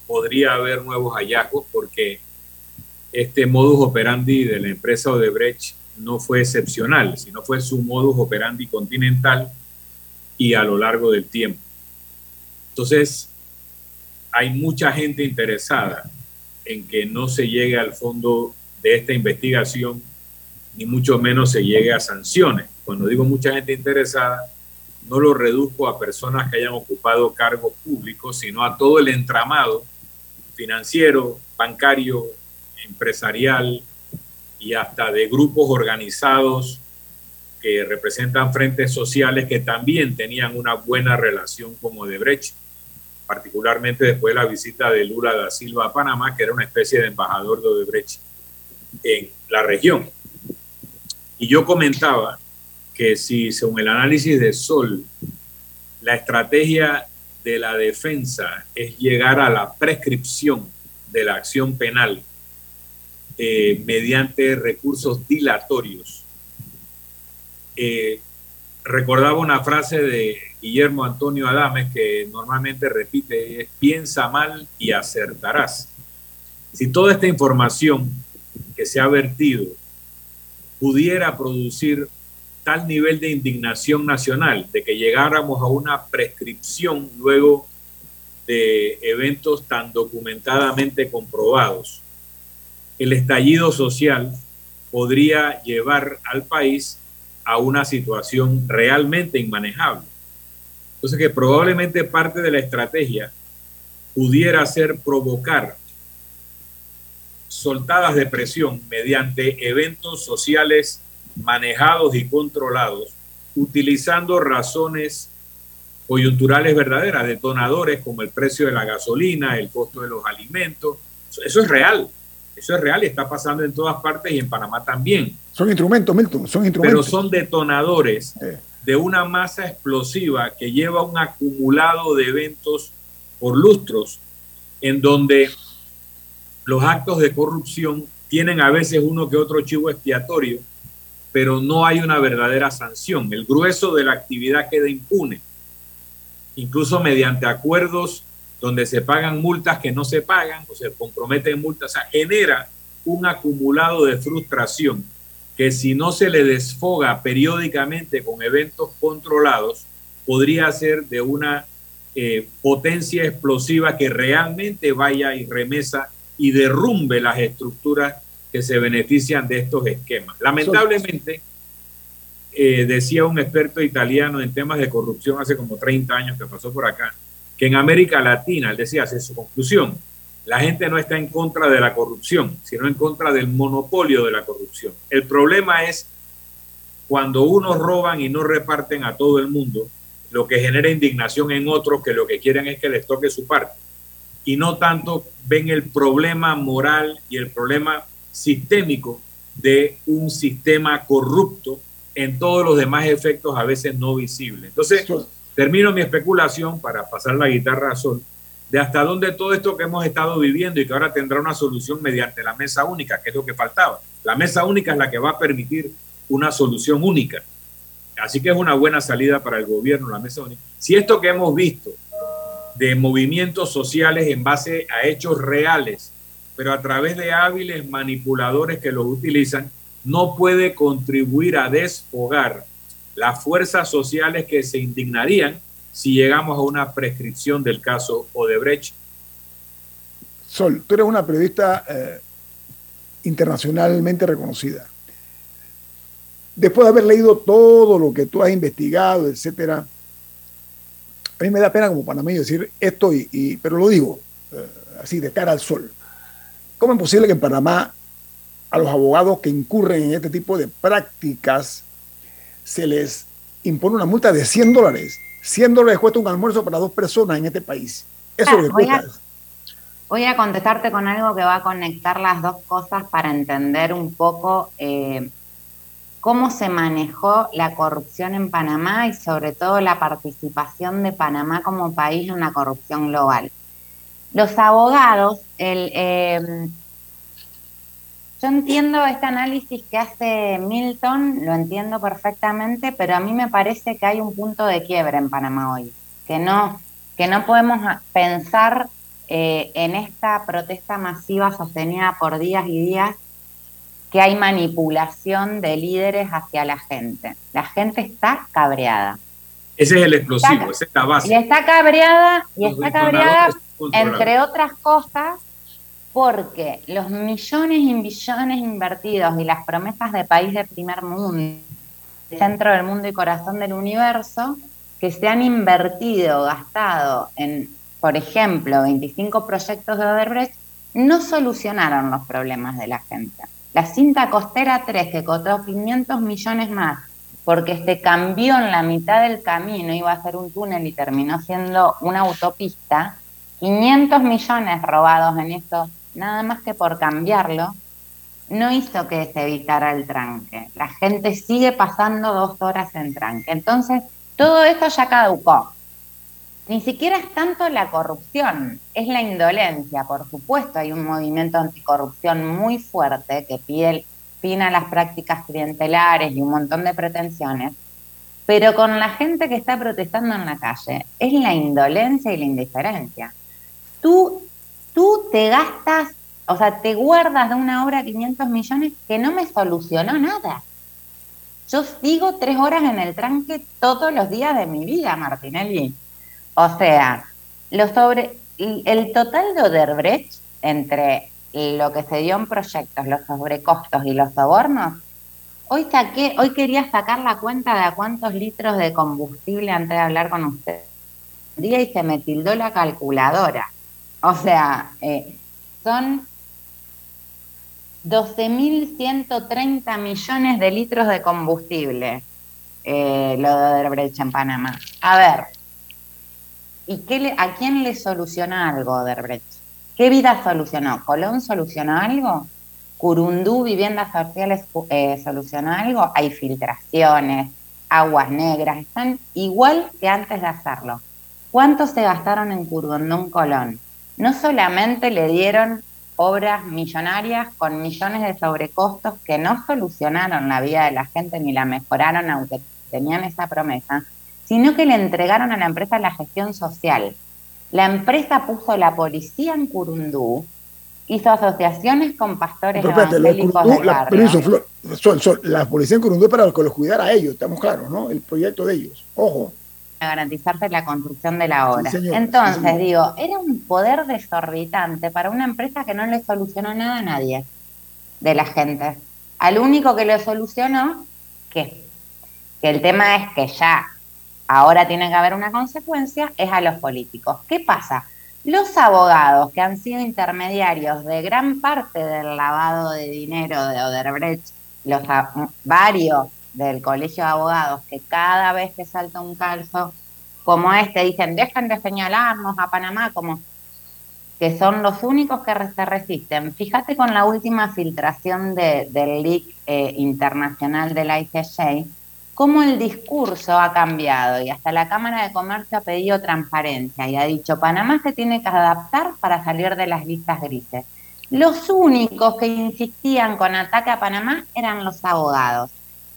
podría haber nuevos hallazgos porque este modus operandi de la empresa Odebrecht no fue excepcional, sino fue su modus operandi continental y a lo largo del tiempo. Entonces, hay mucha gente interesada en que no se llegue al fondo de esta investigación ni mucho menos se llegue a sanciones. Cuando digo mucha gente interesada, no lo reduzco a personas que hayan ocupado cargos públicos, sino a todo el entramado financiero, bancario, empresarial y hasta de grupos organizados que representan frentes sociales que también tenían una buena relación con Odebrecht, particularmente después de la visita de Lula da Silva a Panamá, que era una especie de embajador de Odebrecht en la región. Y yo comentaba que si, según el análisis de Sol, la estrategia de la defensa es llegar a la prescripción de la acción penal eh, mediante recursos dilatorios. Eh, recordaba una frase de Guillermo Antonio Adames que normalmente repite, piensa mal y acertarás. Si toda esta información que se ha vertido pudiera producir tal nivel de indignación nacional, de que llegáramos a una prescripción luego de eventos tan documentadamente comprobados. El estallido social podría llevar al país a una situación realmente inmanejable. Entonces que probablemente parte de la estrategia pudiera ser provocar soltadas de presión mediante eventos sociales manejados y controlados, utilizando razones coyunturales verdaderas, detonadores como el precio de la gasolina, el costo de los alimentos. Eso es real, eso es real y está pasando en todas partes y en Panamá también. Son instrumentos, Milton, son instrumentos. Pero son detonadores de una masa explosiva que lleva un acumulado de eventos por lustros en donde los actos de corrupción tienen a veces uno que otro chivo expiatorio, pero no hay una verdadera sanción. El grueso de la actividad queda impune incluso mediante acuerdos donde se pagan multas que no se pagan o se comprometen multas, o genera un acumulado de frustración que si no se le desfoga periódicamente con eventos controlados, podría ser de una eh, potencia explosiva que realmente vaya y remesa y derrumbe las estructuras que se benefician de estos esquemas. Lamentablemente, eh, decía un experto italiano en temas de corrupción hace como 30 años que pasó por acá, que en América Latina, él decía, hace su conclusión, la gente no está en contra de la corrupción, sino en contra del monopolio de la corrupción. El problema es cuando unos roban y no reparten a todo el mundo, lo que genera indignación en otros que lo que quieren es que les toque su parte. Y no tanto ven el problema moral y el problema sistémico de un sistema corrupto en todos los demás efectos a veces no visibles. Entonces, termino mi especulación para pasar la guitarra a Sol, de hasta dónde todo esto que hemos estado viviendo y que ahora tendrá una solución mediante la mesa única, que es lo que faltaba. La mesa única es la que va a permitir una solución única. Así que es una buena salida para el gobierno, la mesa única. Si esto que hemos visto de movimientos sociales en base a hechos reales, pero a través de hábiles manipuladores que los utilizan, no puede contribuir a desfogar las fuerzas sociales que se indignarían si llegamos a una prescripción del caso Odebrecht. Sol, tú eres una periodista eh, internacionalmente reconocida. Después de haber leído todo lo que tú has investigado, etcétera, a mí me da pena como panameño decir esto, y, pero lo digo eh, así de cara al sol. ¿Cómo es posible que en Panamá a los abogados que incurren en este tipo de prácticas se les impone una multa de 100 dólares. 100 dólares cuesta un almuerzo para dos personas en este país. Eso es lo que voy A, voy a contestarte con algo que va a conectar las dos cosas para entender un poco eh, cómo se manejó la corrupción en Panamá y sobre todo la participación de Panamá como país en la corrupción global. Los abogados, el, eh, yo entiendo este análisis que hace Milton, lo entiendo perfectamente, pero a mí me parece que hay un punto de quiebra en Panamá hoy, que no, que no podemos pensar eh, en esta protesta masiva sostenida por días y días que hay manipulación de líderes hacia la gente. La gente está cabreada. Ese es el explosivo, esa es la base. Y está cabreada, y está cabreada, entre otras cosas, porque los millones y billones invertidos y las promesas de país de primer mundo, centro del mundo y corazón del universo, que se han invertido, gastado en, por ejemplo, 25 proyectos de Odebrecht, no solucionaron los problemas de la gente. La cinta costera 3, que costó 500 millones más, porque se cambió en la mitad del camino, iba a ser un túnel y terminó siendo una autopista, 500 millones robados en estos nada más que por cambiarlo, no hizo que se evitara el tranque. La gente sigue pasando dos horas en tranque. Entonces, todo esto ya caducó. Ni siquiera es tanto la corrupción, es la indolencia. Por supuesto, hay un movimiento anticorrupción muy fuerte que pide fin a las prácticas clientelares y un montón de pretensiones. Pero con la gente que está protestando en la calle, es la indolencia y la indiferencia. Tú tú te gastas, o sea, te guardas de una obra 500 millones que no me solucionó nada. Yo sigo tres horas en el tranque todos los días de mi vida, Martinelli. O sea, lo sobre, el total de Odebrecht entre lo que se dio en proyectos, los sobrecostos y los sobornos, Hoy saqué, hoy quería sacar la cuenta de a cuántos litros de combustible antes de hablar con usted. Día y se me tildó la calculadora. O sea, eh, son 12.130 millones de litros de combustible, eh, lo de Odebrecht en Panamá. A ver, ¿y qué a quién le soluciona algo Odebrecht? ¿Qué vida solucionó? ¿Colón solucionó algo? Curundú, viviendas sociales, eh, solucionó algo? Hay filtraciones, aguas negras, están igual que antes de hacerlo. ¿Cuánto se gastaron en Curundú, Colón? No solamente le dieron obras millonarias con millones de sobrecostos que no solucionaron la vida de la gente ni la mejoraron aunque tenían esa promesa, sino que le entregaron a la empresa la gestión social. La empresa puso la policía en Curundú, hizo asociaciones con pastores evangélicos del la, la policía en Curundú para que los cuidara a ellos, estamos claros, ¿no? El proyecto de ellos. Ojo a garantizarse la construcción de la obra. Entonces, digo, era un poder desorbitante para una empresa que no le solucionó nada a nadie de la gente. Al único que lo solucionó, que, que el tema es que ya ahora tiene que haber una consecuencia, es a los políticos. ¿Qué pasa? Los abogados que han sido intermediarios de gran parte del lavado de dinero de Oderbrecht, los varios del Colegio de Abogados que cada vez que salta un calzo como este dicen, dejen de señalarnos a Panamá como que son los únicos que se resisten. Fíjate con la última filtración de, del leak eh, internacional del ICJ, cómo el discurso ha cambiado y hasta la Cámara de Comercio ha pedido transparencia y ha dicho, Panamá se tiene que adaptar para salir de las listas grises. Los únicos que insistían con ataque a Panamá eran los abogados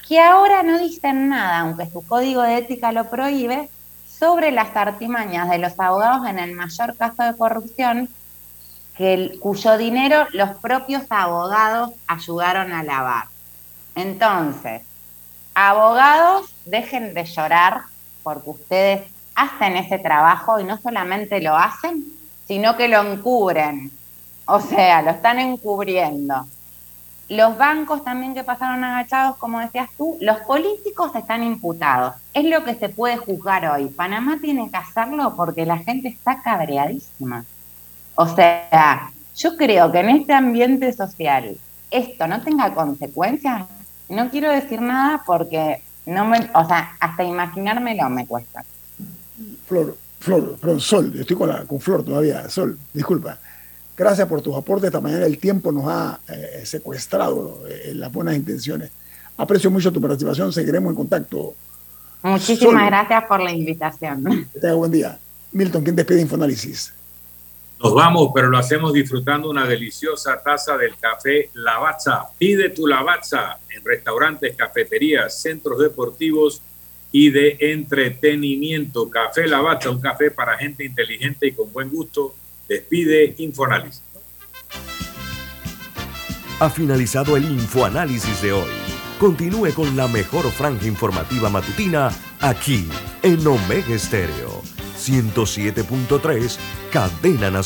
que ahora no dicen nada, aunque su código de ética lo prohíbe, sobre las artimañas de los abogados en el mayor caso de corrupción, que cuyo dinero los propios abogados ayudaron a lavar. Entonces, abogados, dejen de llorar porque ustedes hacen ese trabajo y no solamente lo hacen, sino que lo encubren. O sea, lo están encubriendo. Los bancos también que pasaron agachados, como decías tú, los políticos están imputados. Es lo que se puede juzgar hoy. Panamá tiene que hacerlo porque la gente está cabreadísima. O sea, yo creo que en este ambiente social esto no tenga consecuencias. No quiero decir nada porque no me, o sea, hasta imaginármelo me cuesta. Flor, Flor, Flor, Sol, estoy con, la, con Flor todavía, Sol, disculpa. Gracias por tus aportes. Esta mañana el tiempo nos ha eh, secuestrado eh, las buenas intenciones. Aprecio mucho tu participación. Seguiremos en contacto. Muchísimas gracias por la invitación. Que tenga buen día. Milton, ¿quién despide Infoanálisis? Nos vamos, pero lo hacemos disfrutando una deliciosa taza del café Lavazza. Pide tu Lavazza en restaurantes, cafeterías, centros deportivos y de entretenimiento. Café Lavazza, un café para gente inteligente y con buen gusto Despide Infoanálisis. Ha finalizado el Infoanálisis de hoy. Continúe con la mejor franja informativa matutina aquí en Omega Estéreo 107.3, Cadena Nacional.